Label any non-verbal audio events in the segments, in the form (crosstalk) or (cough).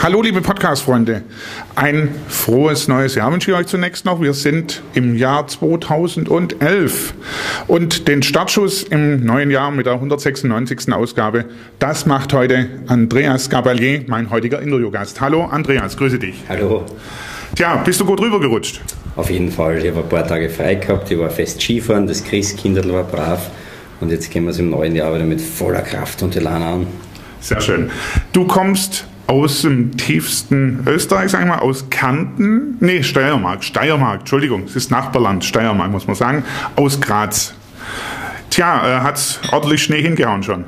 Hallo liebe Podcast-Freunde, ein frohes neues Jahr wünsche ich euch zunächst noch. Wir sind im Jahr 2011 und den Startschuss im neuen Jahr mit der 196. Ausgabe, das macht heute Andreas Gabalier, mein heutiger Interviewgast. Hallo Andreas, grüße dich. Hallo. Tja, bist du gut rübergerutscht? Auf jeden Fall. Ich habe ein paar Tage frei gehabt, ich war fest Skifahren, das Christkindl war brav und jetzt gehen wir es im neuen Jahr wieder mit voller Kraft und Elan an. Sehr schön. Du kommst aus dem tiefsten Österreich, sagen wir mal, aus Kärnten, nee, Steiermark, Steiermark, Entschuldigung, es ist Nachbarland, Steiermark muss man sagen, aus Graz. Tja, äh, hat ordentlich Schnee hingehauen schon.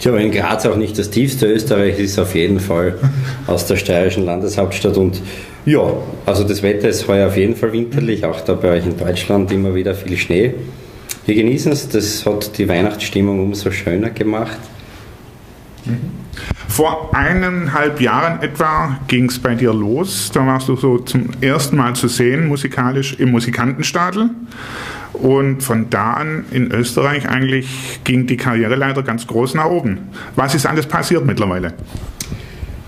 Tja, in Graz auch nicht das tiefste Österreich ist auf jeden Fall (laughs) aus der steirischen Landeshauptstadt und ja, also das Wetter ist heuer auf jeden Fall winterlich, auch da bei euch in Deutschland immer wieder viel Schnee. Wir genießen es, das hat die Weihnachtsstimmung umso schöner gemacht. Vor eineinhalb Jahren etwa ging es bei dir los. Da warst du so zum ersten Mal zu sehen, musikalisch im Musikantenstadel. Und von da an in Österreich eigentlich ging die Karriere leider ganz groß nach oben. Was ist alles passiert mittlerweile?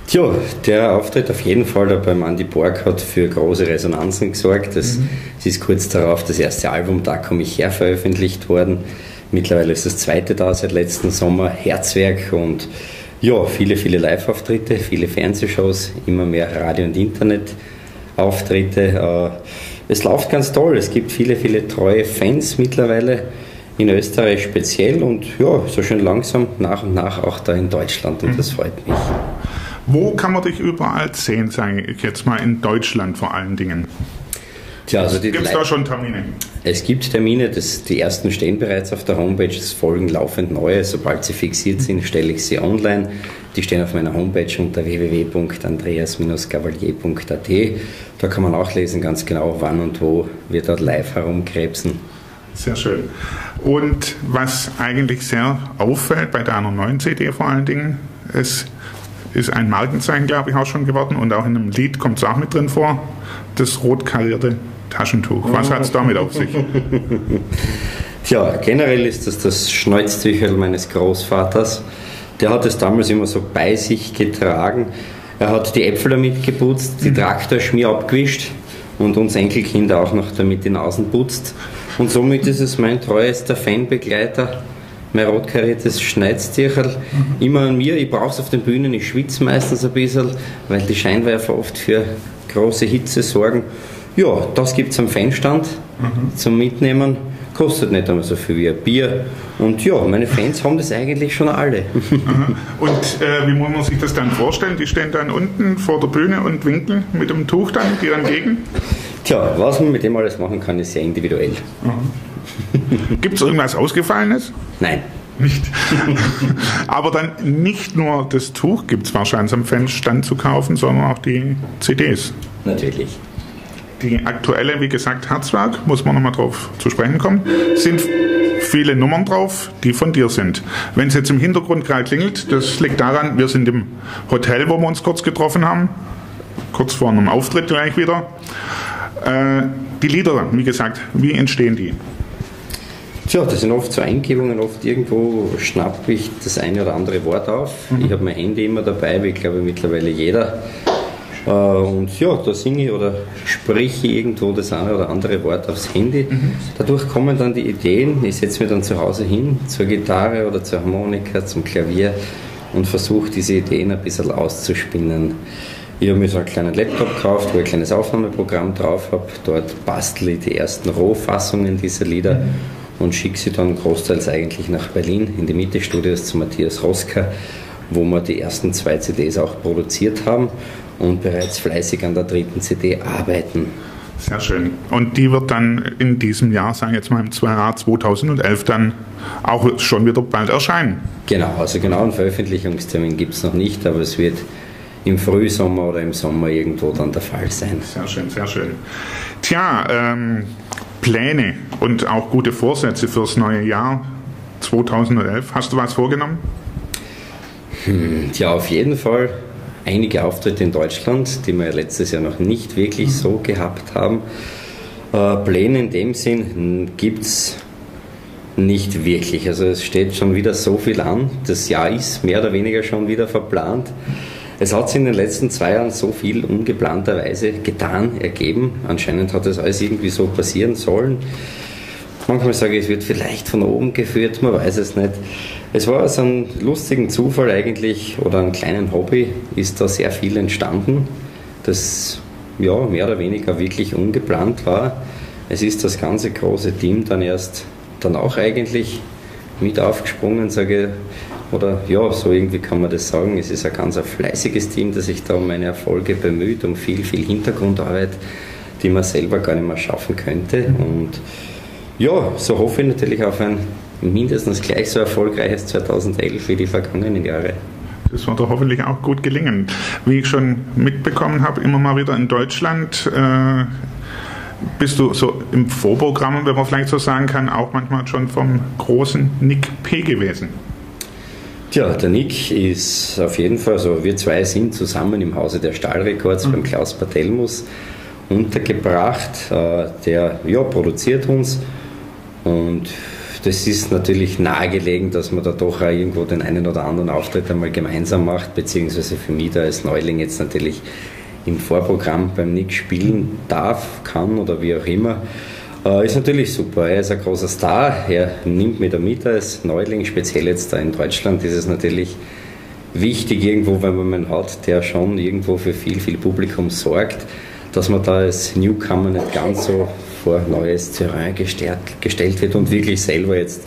Tja, der Auftritt auf jeden Fall da beim Andy Borg hat für große Resonanzen gesorgt. Es mhm. ist kurz darauf das erste Album Da komme ich her veröffentlicht worden. Mittlerweile ist das zweite da seit letzten Sommer, Herzwerk und ja, viele, viele Live-Auftritte, viele Fernsehshows, immer mehr Radio- und Internet-Auftritte. Äh, es läuft ganz toll, es gibt viele, viele treue Fans mittlerweile in Österreich speziell und ja, so schön langsam nach und nach auch da in Deutschland und das freut mich. Wo kann man dich überall sehen, sage ich jetzt mal in Deutschland vor allen Dingen? Tja, also Gibt es da schon Termine? Es gibt Termine, das, die ersten stehen bereits auf der Homepage, es folgen laufend neue. Sobald sie fixiert sind, stelle ich sie online. Die stehen auf meiner Homepage unter www.andreas-gavalier.at. Da kann man auch lesen ganz genau, wann und wo wir dort live herumkrebsen. Sehr schön. Und was eigentlich sehr auffällt bei deiner neuen CD vor allen Dingen, es ist ein Markenzeichen, glaube ich, auch schon geworden und auch in einem Lied kommt es auch mit drin vor, das rot karierte Taschentuch. Was hat es damit auf sich? (laughs) Ja, generell ist das das Schnäuztüchel meines Großvaters. Der hat es damals immer so bei sich getragen. Er hat die Äpfel damit geputzt, die Traktorschmier abgewischt und uns Enkelkinder auch noch damit die Nasen putzt. Und somit ist es mein treuester Fanbegleiter, mein rotkariertes Schneidstierchen. Mhm. Immer an mir, ich brauche es auf den Bühnen, ich schwitze meistens ein bisschen, weil die Scheinwerfer oft für große Hitze sorgen. Ja, das gibt es am Fanstand mhm. zum Mitnehmen. Kostet nicht einmal so viel wie ein Bier. Und ja, meine Fans haben das eigentlich schon alle. Und äh, wie muss man sich das dann vorstellen? Die stehen dann unten vor der Bühne und winken mit dem Tuch dann dir entgegen? Tja, was man mit dem alles machen kann, ist sehr individuell. Mhm. Gibt es irgendwas Ausgefallenes? Nein. Nicht. (laughs) Aber dann nicht nur das Tuch gibt es wahrscheinlich am Fanstand zu kaufen, sondern auch die CDs. Natürlich. Die aktuelle, wie gesagt, Herzwerk, muss man nochmal drauf zu sprechen kommen, sind viele Nummern drauf, die von dir sind. Wenn es jetzt im Hintergrund gerade klingelt, das liegt daran, wir sind im Hotel, wo wir uns kurz getroffen haben, kurz vor einem Auftritt gleich wieder. Äh, die Lieder, wie gesagt, wie entstehen die? Tja, das sind oft so Eingebungen, oft irgendwo schnappe ich das eine oder andere Wort auf. Mhm. Ich habe mein Handy immer dabei, wie glaube mittlerweile jeder. Äh, und ja, da singe ich oder spreche irgendwo das eine oder andere Wort aufs Handy. Mhm. Dadurch kommen dann die Ideen. Ich setze mich dann zu Hause hin zur Gitarre oder zur Harmonika, zum Klavier und versuche diese Ideen ein bisschen auszuspinnen. Ich habe mir so einen kleinen Laptop gekauft, wo ich ein kleines Aufnahmeprogramm drauf habe. Dort bastle ich die ersten Rohfassungen dieser Lieder mhm. und schicke sie dann großteils eigentlich nach Berlin in die Mitte-Studios zu Matthias Roska, wo wir die ersten zwei CDs auch produziert haben und bereits fleißig an der dritten CD arbeiten. Sehr schön. Und die wird dann in diesem Jahr, sagen wir jetzt mal im Jahr 2011, dann auch schon wieder bald erscheinen. Genau, also genau einen Veröffentlichungstermin gibt es noch nicht, aber es wird im Frühsommer oder im Sommer irgendwo dann der Fall sein. Sehr schön, sehr schön. Tja, ähm, Pläne und auch gute Vorsätze fürs neue Jahr 2011. Hast du was vorgenommen? Hm, tja, auf jeden Fall einige Auftritte in Deutschland, die wir letztes Jahr noch nicht wirklich so gehabt haben. Äh, Pläne in dem Sinn gibt es nicht wirklich. Also es steht schon wieder so viel an. Das Jahr ist mehr oder weniger schon wieder verplant. es hat sich in den letzten zwei Jahren so viel ungeplanterweise getan, ergeben. Anscheinend hat das alles irgendwie so passieren sollen. Manchmal sage ich, es wird vielleicht von oben geführt, man weiß es nicht. Es war so ein lustigen Zufall eigentlich oder ein kleinen Hobby, ist da sehr viel entstanden, das ja, mehr oder weniger wirklich ungeplant war. Es ist das ganze große Team dann erst dann auch eigentlich mit aufgesprungen, sage ich, oder ja, so irgendwie kann man das sagen. Es ist ein ganz ein fleißiges Team, das sich da um meine Erfolge bemüht, um viel, viel Hintergrundarbeit, die man selber gar nicht mehr schaffen könnte. Und ja, so hoffe ich natürlich auf ein mindestens gleich so erfolgreiches 2011 wie die vergangenen Jahre. Das wird doch hoffentlich auch gut gelingen. Wie ich schon mitbekommen habe, immer mal wieder in Deutschland äh, bist du so im Vorprogramm, wenn man vielleicht so sagen kann, auch manchmal schon vom großen Nick P. gewesen. Tja, der Nick ist auf jeden Fall, also wir zwei sind zusammen im Hause der Stahlrekords mhm. beim Klaus Patelmus untergebracht. Äh, der ja, produziert uns und das ist natürlich nahegelegen, dass man da doch auch irgendwo den einen oder anderen Auftritt einmal gemeinsam macht, beziehungsweise für mich da als Neuling jetzt natürlich im Vorprogramm beim Nick spielen darf, kann oder wie auch immer. Äh, ist natürlich super. Er ist ein großer Star. Er nimmt mich da mit als Neuling, speziell jetzt da in Deutschland ist es natürlich wichtig irgendwo, wenn man einen hat, der schon irgendwo für viel, viel Publikum sorgt, dass man da als Newcomer nicht ganz so vor neues Terrain gestellt, gestellt wird und wirklich selber jetzt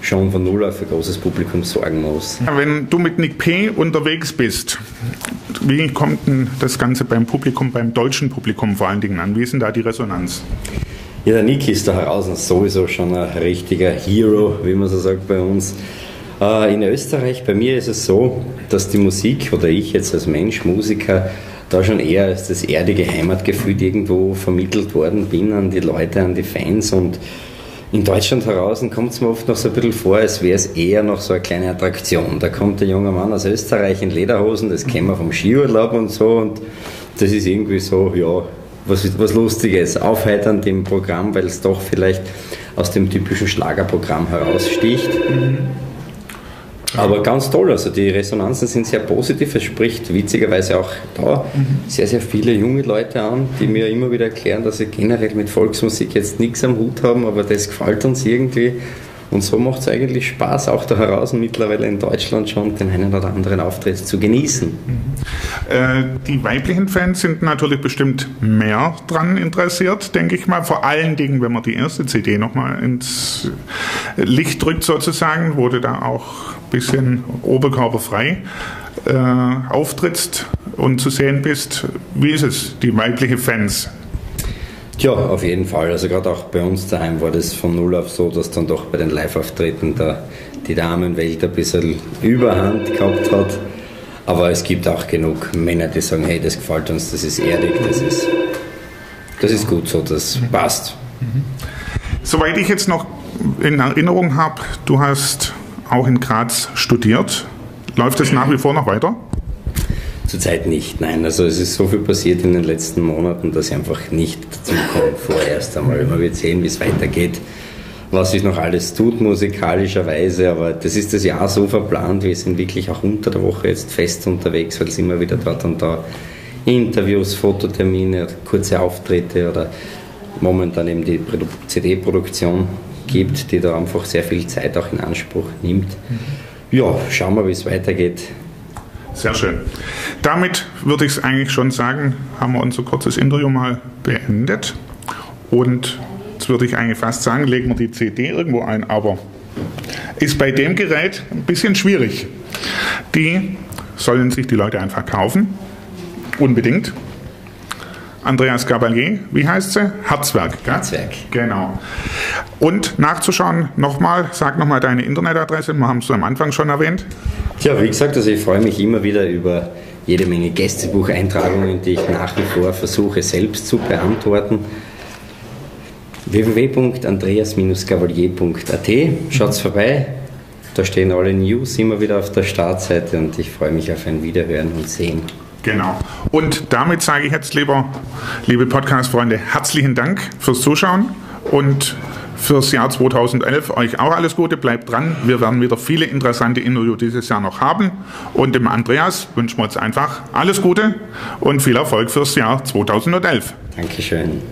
schon von Null auf für großes Publikum sorgen muss. Wenn du mit Nick P. unterwegs bist, wie kommt denn das Ganze beim Publikum, beim deutschen Publikum vor allen Dingen an? Wie ist denn da die Resonanz? Ja, der Nick ist da heraus sowieso schon ein richtiger Hero, wie man so sagt bei uns. Äh, in Österreich, bei mir ist es so, dass die Musik oder ich jetzt als Mensch, Musiker, da schon eher als das erdige Heimatgefühl irgendwo vermittelt worden bin an die Leute, an die Fans und in Deutschland heraus kommt es mir oft noch so ein bisschen vor, als wäre es eher noch so eine kleine Attraktion. Da kommt der junge Mann aus Österreich in Lederhosen, das kennen wir vom Skiurlaub und so und das ist irgendwie so, ja, was, was Lustiges, aufheiternd im Programm, weil es doch vielleicht aus dem typischen Schlagerprogramm heraussticht. Mhm. Aber ganz toll, also die Resonanzen sind sehr positiv. Es spricht witzigerweise auch da mhm. sehr, sehr viele junge Leute an, die mir immer wieder erklären, dass sie generell mit Volksmusik jetzt nichts am Hut haben, aber das gefällt uns irgendwie. Und so macht es eigentlich Spaß, auch da heraus mittlerweile in Deutschland schon den einen oder anderen Auftritt zu genießen. Äh, die weiblichen Fans sind natürlich bestimmt mehr dran interessiert, denke ich mal. Vor allen Dingen, wenn man die erste CD nochmal ins Licht drückt sozusagen, wurde da auch ein bisschen oberkörperfrei äh, auftrittst und zu sehen bist. Wie ist es, die weibliche Fans? Ja, auf jeden Fall. Also gerade auch bei uns daheim war das von null auf so, dass dann doch bei den Live-Auftritten da die Damenwelt ein bisschen Überhand gehabt hat. Aber es gibt auch genug Männer, die sagen, hey, das gefällt uns, das ist ehrlich, das ist, das ist gut so, das passt. Soweit ich jetzt noch in Erinnerung habe, du hast auch in Graz studiert. Läuft es nach wie vor noch weiter? Zurzeit nicht, nein. Also es ist so viel passiert in den letzten Monaten, dass ich einfach nicht dazu komme vorerst einmal. Man wird sehen, wie es weitergeht, was sich noch alles tut musikalischerweise, aber das ist das Jahr so verplant. Wir sind wirklich auch unter der Woche jetzt fest unterwegs, weil es immer wieder dort und da Interviews, Fototermine, kurze Auftritte oder momentan eben die CD-Produktion gibt, die da einfach sehr viel Zeit auch in Anspruch nimmt. Ja, schauen wir, wie es weitergeht. Sehr schön. Damit würde ich es eigentlich schon sagen, haben wir unser kurzes Interview mal beendet. Und jetzt würde ich eigentlich fast sagen, legen wir die CD irgendwo ein, aber ist bei dem Gerät ein bisschen schwierig. Die sollen sich die Leute einfach kaufen. Unbedingt. Andreas Gabalier, wie heißt sie? Herzwerk. Gell? Herzwerk. Genau. Und nachzuschauen, nochmal, sag nochmal deine Internetadresse, wir haben es am Anfang schon erwähnt. Ja, wie gesagt, also ich freue mich immer wieder über jede Menge Gästebucheintragungen, die ich nach wie vor versuche selbst zu beantworten. www.andreas-gavalier.at Schaut's vorbei, da stehen alle News immer wieder auf der Startseite und ich freue mich auf ein Wiederhören und Sehen. Genau. Und damit sage ich jetzt, lieber, liebe Podcast-Freunde, herzlichen Dank fürs Zuschauen und fürs Jahr 2011 euch auch alles Gute, bleibt dran. Wir werden wieder viele interessante Interviews dieses Jahr noch haben. Und dem Andreas wünschen wir uns einfach alles Gute und viel Erfolg fürs Jahr 2011. Dankeschön.